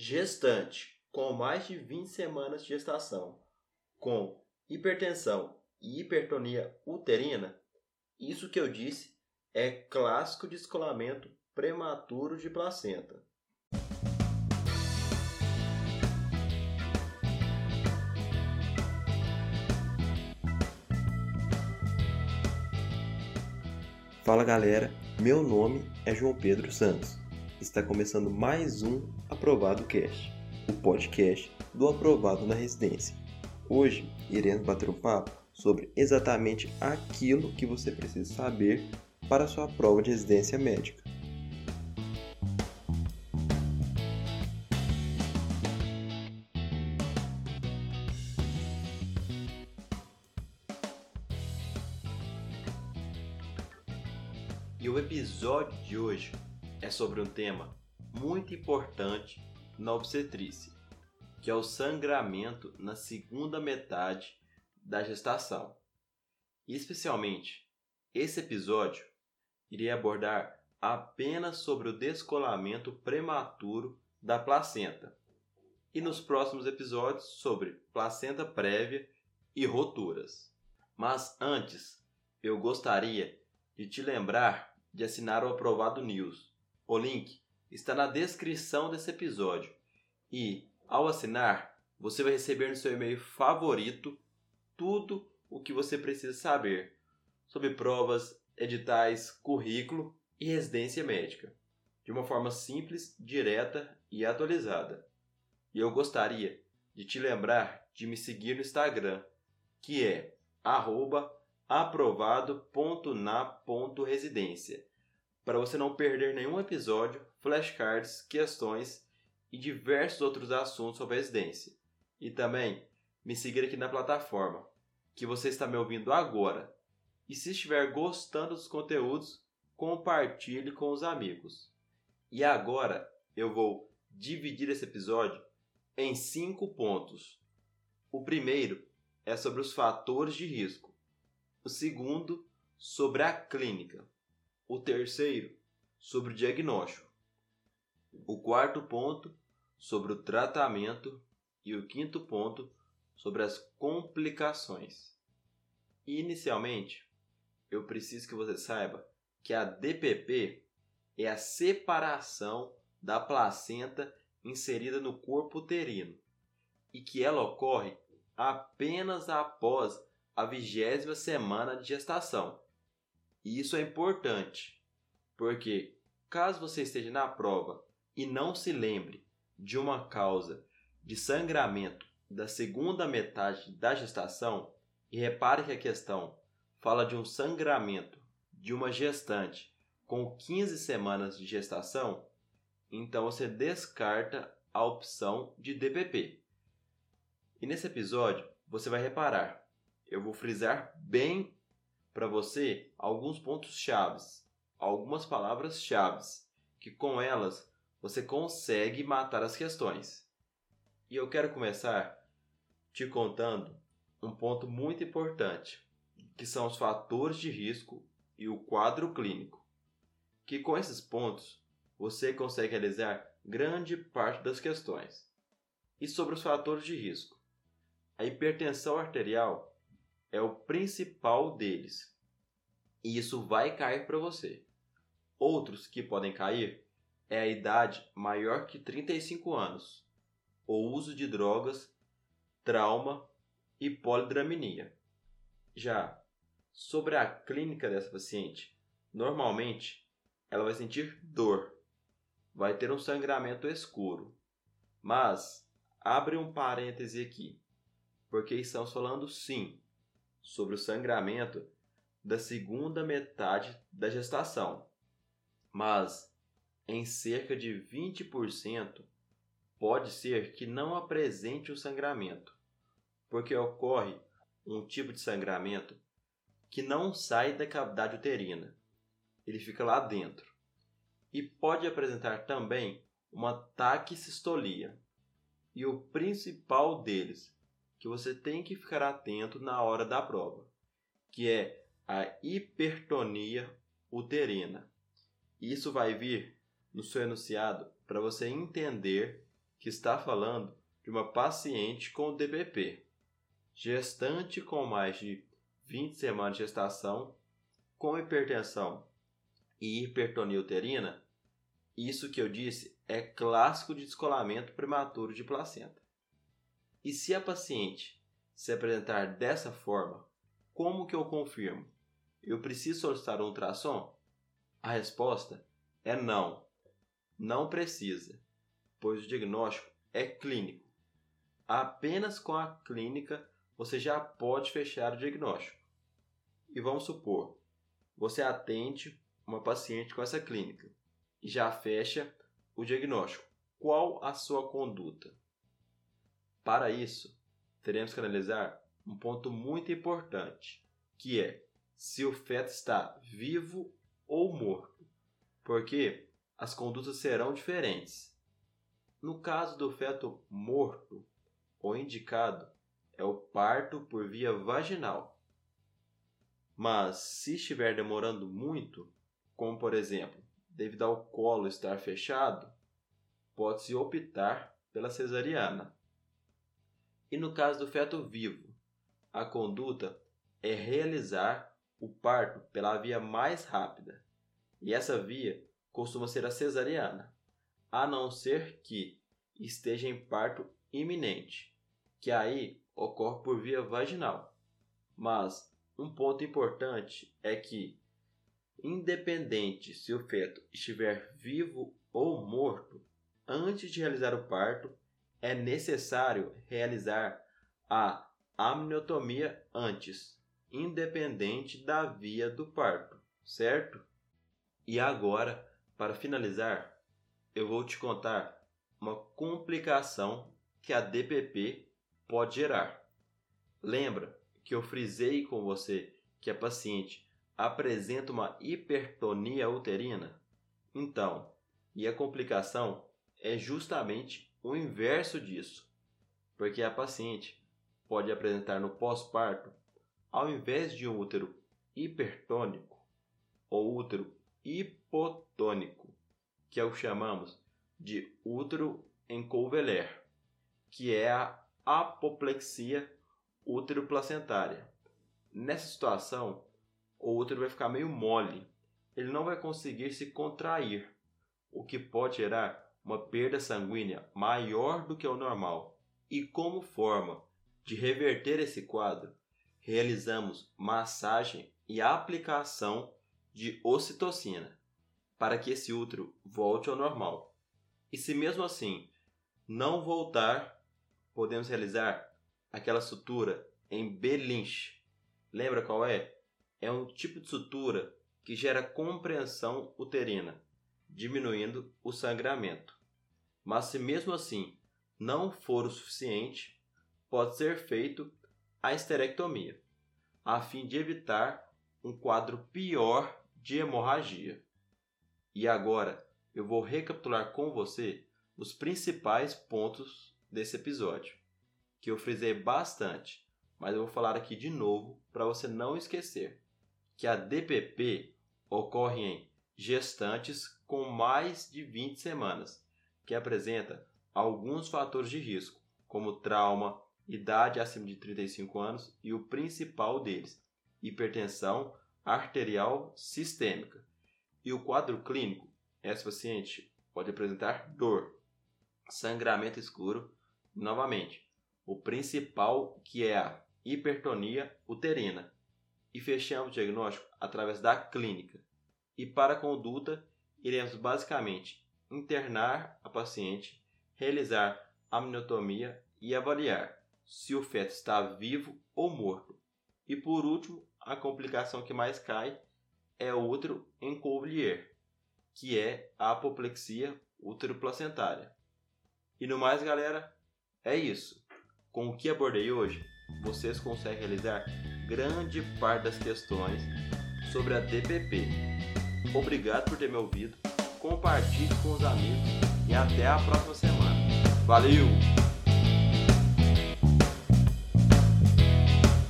gestante com mais de 20 semanas de gestação, com hipertensão e hipertonia uterina, isso que eu disse é clássico descolamento prematuro de placenta. Fala galera, meu nome é João Pedro Santos. Está começando mais um Aprovado Cast, o podcast do Aprovado na Residência. Hoje iremos bater um papo sobre exatamente aquilo que você precisa saber para sua prova de residência médica. E o episódio de hoje é sobre um tema muito importante na obstetrícia, que é o sangramento na segunda metade da gestação. E especialmente, esse episódio irei abordar apenas sobre o descolamento prematuro da placenta, e nos próximos episódios sobre placenta prévia e roturas. Mas antes, eu gostaria de te lembrar de assinar o Aprovado News. O link está na descrição desse episódio e, ao assinar, você vai receber no seu e-mail favorito tudo o que você precisa saber sobre provas, editais, currículo e residência médica, de uma forma simples, direta e atualizada. E eu gostaria de te lembrar de me seguir no Instagram, que é aprovado.na.residência, para você não perder nenhum episódio, flashcards, questões e diversos outros assuntos sobre residência. E também me seguir aqui na plataforma que você está me ouvindo agora. E se estiver gostando dos conteúdos, compartilhe com os amigos. E agora eu vou dividir esse episódio em cinco pontos. O primeiro é sobre os fatores de risco o segundo sobre a clínica, o terceiro sobre o diagnóstico, o quarto ponto sobre o tratamento e o quinto ponto sobre as complicações. Inicialmente, eu preciso que você saiba que a DPP é a separação da placenta inserida no corpo uterino e que ela ocorre apenas após a vigésima semana de gestação. E isso é importante, porque caso você esteja na prova e não se lembre de uma causa de sangramento da segunda metade da gestação, e repare que a questão fala de um sangramento de uma gestante com 15 semanas de gestação, então você descarta a opção de DPP. E nesse episódio você vai reparar eu vou frisar bem para você alguns pontos chaves, algumas palavras chaves, que com elas você consegue matar as questões. E eu quero começar te contando um ponto muito importante, que são os fatores de risco e o quadro clínico. Que com esses pontos você consegue realizar grande parte das questões. E sobre os fatores de risco. A hipertensão arterial é o principal deles. E isso vai cair para você. Outros que podem cair é a idade maior que 35 anos, o uso de drogas, trauma e polidramia. Já sobre a clínica dessa paciente, normalmente ela vai sentir dor, vai ter um sangramento escuro. Mas abre um parêntese aqui, porque estamos falando sim sobre o sangramento da segunda metade da gestação, mas em cerca de 20% pode ser que não apresente o sangramento, porque ocorre um tipo de sangramento que não sai da cavidade uterina, ele fica lá dentro. E pode apresentar também uma taquissistolia. E o principal deles que você tem que ficar atento na hora da prova, que é a hipertonia uterina. Isso vai vir no seu enunciado para você entender que está falando de uma paciente com DPP, gestante com mais de 20 semanas de gestação, com hipertensão e hipertonia uterina, isso que eu disse é clássico de descolamento prematuro de placenta. E se a paciente se apresentar dessa forma, como que eu confirmo? Eu preciso solicitar um ultrassom? A resposta é não. Não precisa, pois o diagnóstico é clínico. Apenas com a clínica você já pode fechar o diagnóstico. E vamos supor, você atende uma paciente com essa clínica e já fecha o diagnóstico. Qual a sua conduta? Para isso, teremos que analisar um ponto muito importante, que é se o feto está vivo ou morto, porque as condutas serão diferentes. No caso do feto morto, o indicado é o parto por via vaginal. Mas se estiver demorando muito, como por exemplo, devido ao colo estar fechado, pode-se optar pela cesariana. E no caso do feto vivo, a conduta é realizar o parto pela via mais rápida. E essa via costuma ser a cesariana, a não ser que esteja em parto iminente, que aí ocorre por via vaginal. Mas um ponto importante é que, independente se o feto estiver vivo ou morto, antes de realizar o parto, é necessário realizar a amniotomia antes, independente da via do parto, certo? E agora, para finalizar, eu vou te contar uma complicação que a DPP pode gerar. Lembra que eu frisei com você que a paciente apresenta uma hipertonia uterina? Então, e a complicação é justamente o inverso disso, porque a paciente pode apresentar no pós-parto, ao invés de um útero hipertônico ou útero hipotônico, que é o que chamamos de útero em Couveler, que é a apoplexia útero-placentária. Nessa situação, o útero vai ficar meio mole, ele não vai conseguir se contrair, o que pode gerar uma perda sanguínea maior do que o normal. E como forma de reverter esse quadro, realizamos massagem e aplicação de ocitocina para que esse útero volte ao normal. E se mesmo assim não voltar, podemos realizar aquela sutura em B-Lynch. Lembra qual é? É um tipo de sutura que gera compreensão uterina diminuindo o sangramento. Mas se mesmo assim não for o suficiente, pode ser feito a esterectomia, a fim de evitar um quadro pior de hemorragia. E agora eu vou recapitular com você os principais pontos desse episódio, que eu frisei bastante, mas eu vou falar aqui de novo para você não esquecer que a DPP ocorre em gestantes com mais de 20 semanas, que apresenta alguns fatores de risco, como trauma, idade acima de 35 anos e o principal deles, hipertensão arterial sistêmica. E o quadro clínico, esse paciente pode apresentar dor, sangramento escuro, novamente, o principal que é a hipertonia uterina. E fechamos o diagnóstico através da clínica. E para a conduta, iremos basicamente internar a paciente, realizar a amniotomia e avaliar se o feto está vivo ou morto. E por último, a complicação que mais cai é o útero em que é a apoplexia útero-placentária. E no mais, galera, é isso. Com o que abordei hoje, vocês conseguem realizar grande parte das questões sobre a DPP. Obrigado por ter me ouvido, compartilhe com os amigos e até a próxima semana. Valeu!